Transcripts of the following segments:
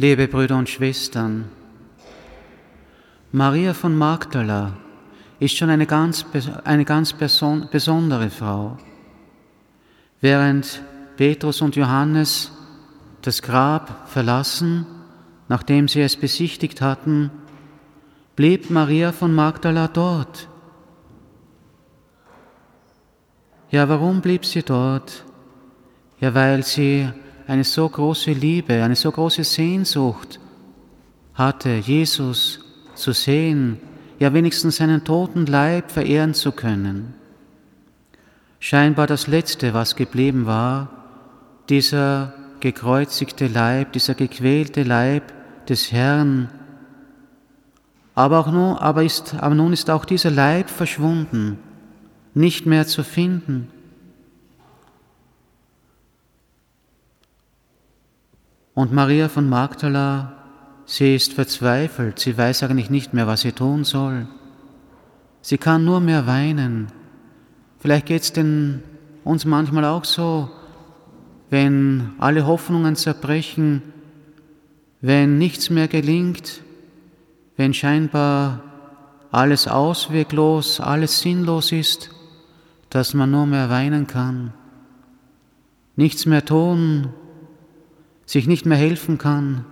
Liebe Brüder und Schwestern, Maria von Magdala ist schon eine ganz, eine ganz besondere Frau. Während Petrus und Johannes das Grab verlassen, nachdem sie es besichtigt hatten, blieb Maria von Magdala dort. Ja, warum blieb sie dort? Ja, weil sie eine so große Liebe, eine so große Sehnsucht hatte, Jesus zu sehen, ja wenigstens seinen toten Leib verehren zu können. Scheinbar das Letzte, was geblieben war, dieser gekreuzigte Leib, dieser gequälte Leib des Herrn. Aber, auch nun, aber, ist, aber nun ist auch dieser Leib verschwunden, nicht mehr zu finden. Und Maria von Magdala, sie ist verzweifelt, sie weiß eigentlich nicht mehr, was sie tun soll. Sie kann nur mehr weinen. Vielleicht geht es denn uns manchmal auch so, wenn alle Hoffnungen zerbrechen, wenn nichts mehr gelingt, wenn scheinbar alles ausweglos, alles sinnlos ist, dass man nur mehr weinen kann, nichts mehr tun, sich nicht mehr helfen kann.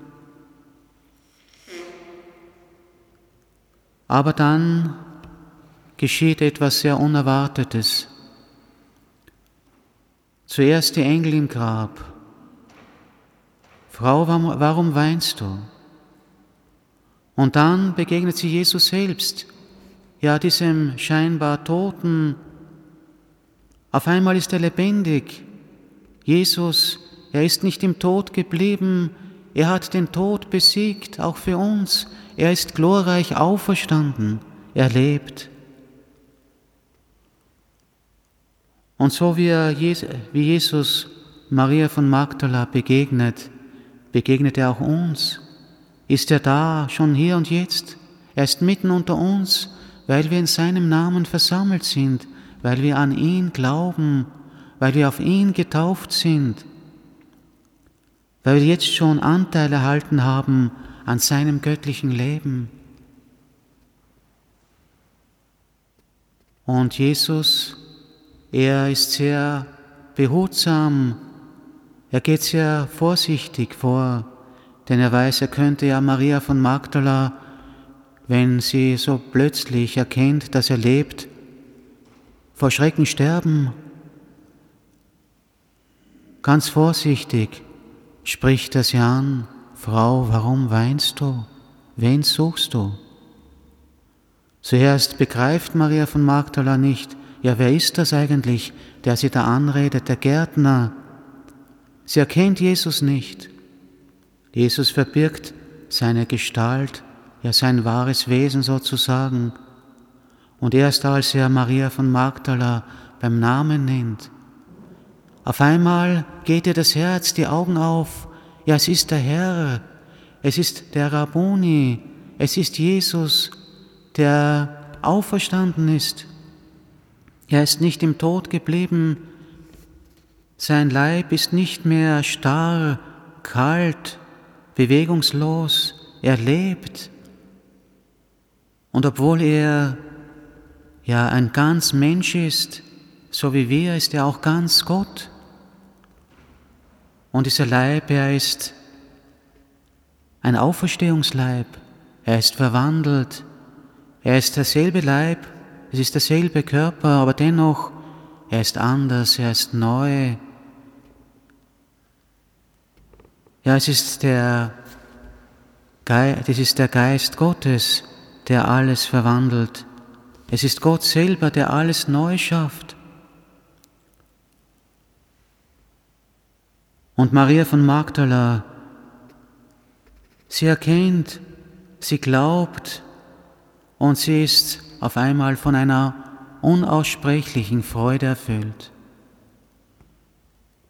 Aber dann geschieht etwas sehr Unerwartetes. Zuerst die Engel im Grab. Frau, warum weinst du? Und dann begegnet sie Jesus selbst, ja diesem scheinbar Toten. Auf einmal ist er lebendig. Jesus er ist nicht im Tod geblieben, er hat den Tod besiegt, auch für uns. Er ist glorreich auferstanden, er lebt. Und so wie, Jesus Maria von Magdala begegnet, begegnet er auch uns. Ist er da, schon hier und jetzt? Er ist mitten unter uns, weil wir in seinem Namen versammelt sind, weil wir an ihn glauben, weil wir auf ihn getauft sind weil wir jetzt schon Anteil erhalten haben an seinem göttlichen Leben. Und Jesus, er ist sehr behutsam, er geht sehr vorsichtig vor, denn er weiß, er könnte ja Maria von Magdala, wenn sie so plötzlich erkennt, dass er lebt, vor Schrecken sterben. Ganz vorsichtig spricht er sie an, Frau, warum weinst du? Wen suchst du? Zuerst begreift Maria von Magdala nicht, ja, wer ist das eigentlich, der sie da anredet, der Gärtner? Sie erkennt Jesus nicht. Jesus verbirgt seine Gestalt, ja sein wahres Wesen sozusagen. Und erst als er Maria von Magdala beim Namen nennt, auf einmal geht ihr das Herz, die Augen auf. Ja, es ist der Herr, es ist der Rabboni, es ist Jesus, der auferstanden ist. Er ist nicht im Tod geblieben, sein Leib ist nicht mehr starr, kalt, bewegungslos, er lebt. Und obwohl er ja ein ganz Mensch ist, so wie wir, ist er auch ganz Gott. Und dieser Leib, er ist ein Auferstehungsleib. Er ist verwandelt. Er ist derselbe Leib, es ist derselbe Körper, aber dennoch, er ist anders, er ist neu. Ja, es ist der, Geist, ist der Geist Gottes, der alles verwandelt. Es ist Gott selber, der alles neu schafft. Und Maria von Magdala, sie erkennt, sie glaubt und sie ist auf einmal von einer unaussprechlichen Freude erfüllt.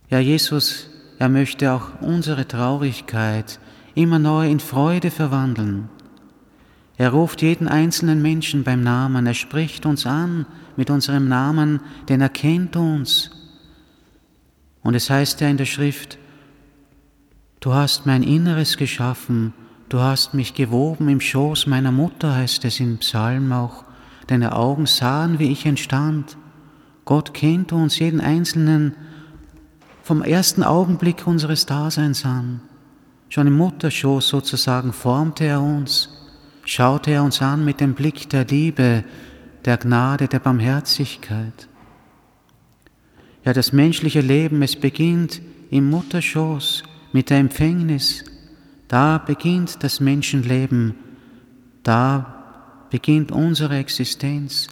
Ja, Jesus, er möchte auch unsere Traurigkeit immer neu in Freude verwandeln. Er ruft jeden einzelnen Menschen beim Namen, er spricht uns an mit unserem Namen, denn er kennt uns. Und es heißt ja in der Schrift, du hast mein Inneres geschaffen, du hast mich gewoben im Schoß meiner Mutter, heißt es im Psalm auch. Deine Augen sahen, wie ich entstand. Gott kennt uns jeden Einzelnen vom ersten Augenblick unseres Daseins an. Schon im Mutterschoß sozusagen formte er uns, schaute er uns an mit dem Blick der Liebe, der Gnade, der Barmherzigkeit. Ja, das menschliche Leben, es beginnt im Mutterschoß mit der Empfängnis. Da beginnt das Menschenleben, da beginnt unsere Existenz.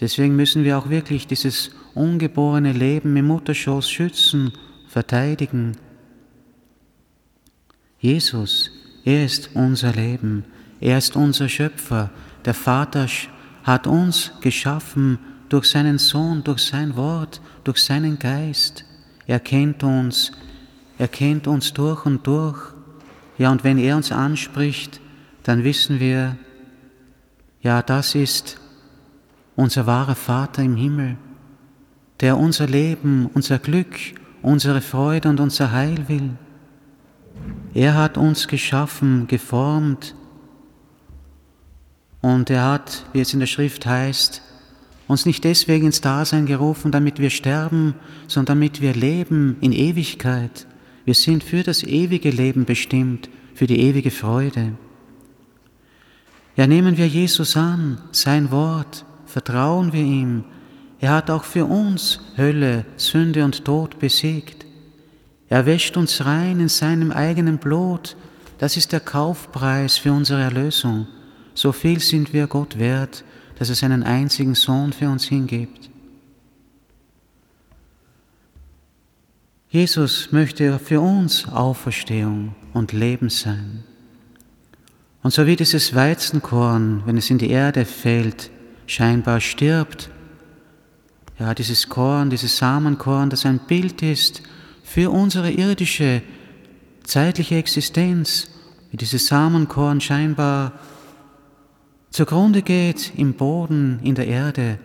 Deswegen müssen wir auch wirklich dieses ungeborene Leben im Mutterschoß schützen, verteidigen. Jesus, er ist unser Leben, er ist unser Schöpfer. Der Vater hat uns geschaffen durch seinen Sohn, durch sein Wort, durch seinen Geist. Er kennt uns, er kennt uns durch und durch. Ja, und wenn er uns anspricht, dann wissen wir, ja, das ist unser wahrer Vater im Himmel, der unser Leben, unser Glück, unsere Freude und unser Heil will. Er hat uns geschaffen, geformt und er hat, wie es in der Schrift heißt, uns nicht deswegen ins Dasein gerufen, damit wir sterben, sondern damit wir leben in Ewigkeit. Wir sind für das ewige Leben bestimmt, für die ewige Freude. Ja, nehmen wir Jesus an, sein Wort, vertrauen wir ihm. Er hat auch für uns Hölle, Sünde und Tod besiegt. Er wäscht uns rein in seinem eigenen Blut. Das ist der Kaufpreis für unsere Erlösung. So viel sind wir Gott wert, dass er seinen einzigen Sohn für uns hingibt. Jesus möchte für uns Auferstehung und Leben sein. Und so wie dieses Weizenkorn, wenn es in die Erde fällt, scheinbar stirbt, ja, dieses Korn, dieses Samenkorn, das ein Bild ist für unsere irdische, zeitliche Existenz, wie dieses Samenkorn scheinbar zugrunde geht im Boden, in der Erde,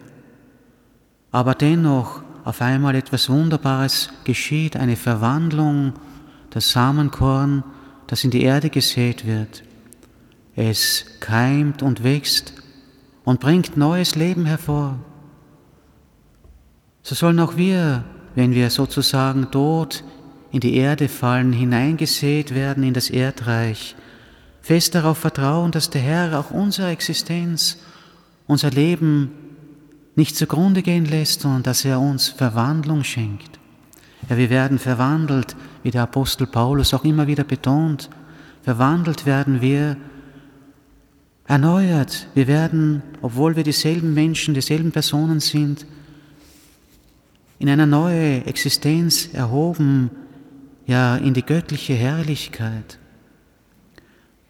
aber dennoch auf einmal etwas Wunderbares geschieht, eine Verwandlung, das Samenkorn, das in die Erde gesät wird. Es keimt und wächst und bringt neues Leben hervor. So sollen auch wir, wenn wir sozusagen tot in die Erde fallen, hineingesät werden in das Erdreich, fest darauf vertrauen, dass der Herr auch unsere Existenz, unser Leben nicht zugrunde gehen lässt, sondern dass er uns Verwandlung schenkt. Ja, wir werden verwandelt, wie der Apostel Paulus auch immer wieder betont. Verwandelt werden wir, erneuert. Wir werden, obwohl wir dieselben Menschen, dieselben Personen sind, in eine neue Existenz erhoben, ja, in die göttliche Herrlichkeit.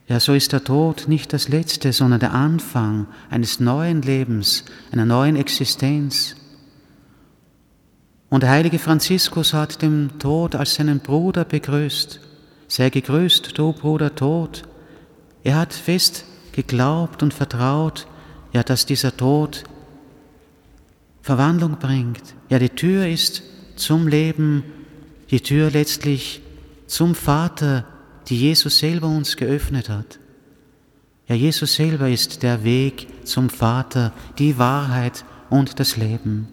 Ja, so ist der Tod nicht das Letzte, sondern der Anfang eines neuen Lebens, einer neuen Existenz. Und der heilige Franziskus hat den Tod als seinen Bruder begrüßt. Sei gegrüßt, du Bruder Tod. Er hat fest geglaubt und vertraut, ja, dass dieser Tod Verwandlung bringt. Ja, die Tür ist zum Leben, die Tür letztlich zum Vater, die Jesus selber uns geöffnet hat. Ja, Jesus selber ist der Weg zum Vater, die Wahrheit und das Leben.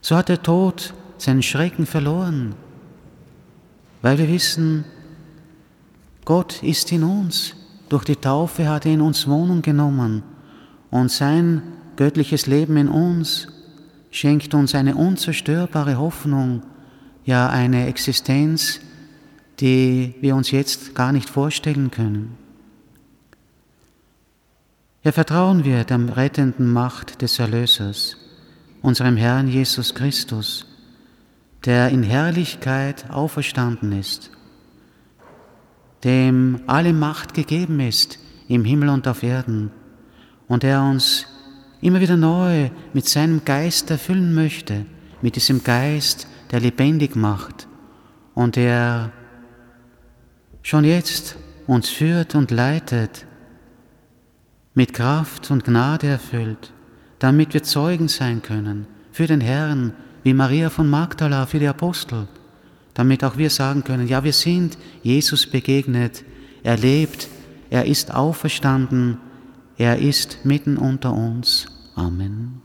So hat der Tod seinen Schrecken verloren, weil wir wissen, Gott ist in uns. Durch die Taufe hat er in uns Wohnung genommen und sein göttliches Leben in uns schenkt uns eine unzerstörbare Hoffnung, ja eine Existenz, die wir uns jetzt gar nicht vorstellen können. Ja, vertrauen wir der rettenden Macht des Erlösers, unserem Herrn Jesus Christus, der in Herrlichkeit auferstanden ist, dem alle Macht gegeben ist im Himmel und auf Erden und der uns immer wieder neu mit seinem Geist erfüllen möchte, mit diesem Geist, der lebendig macht und der schon jetzt uns führt und leitet, mit Kraft und Gnade erfüllt, damit wir Zeugen sein können für den Herrn, wie Maria von Magdala für die Apostel, damit auch wir sagen können, ja, wir sind Jesus begegnet, er lebt, er ist auferstanden, er ist mitten unter uns. Amen.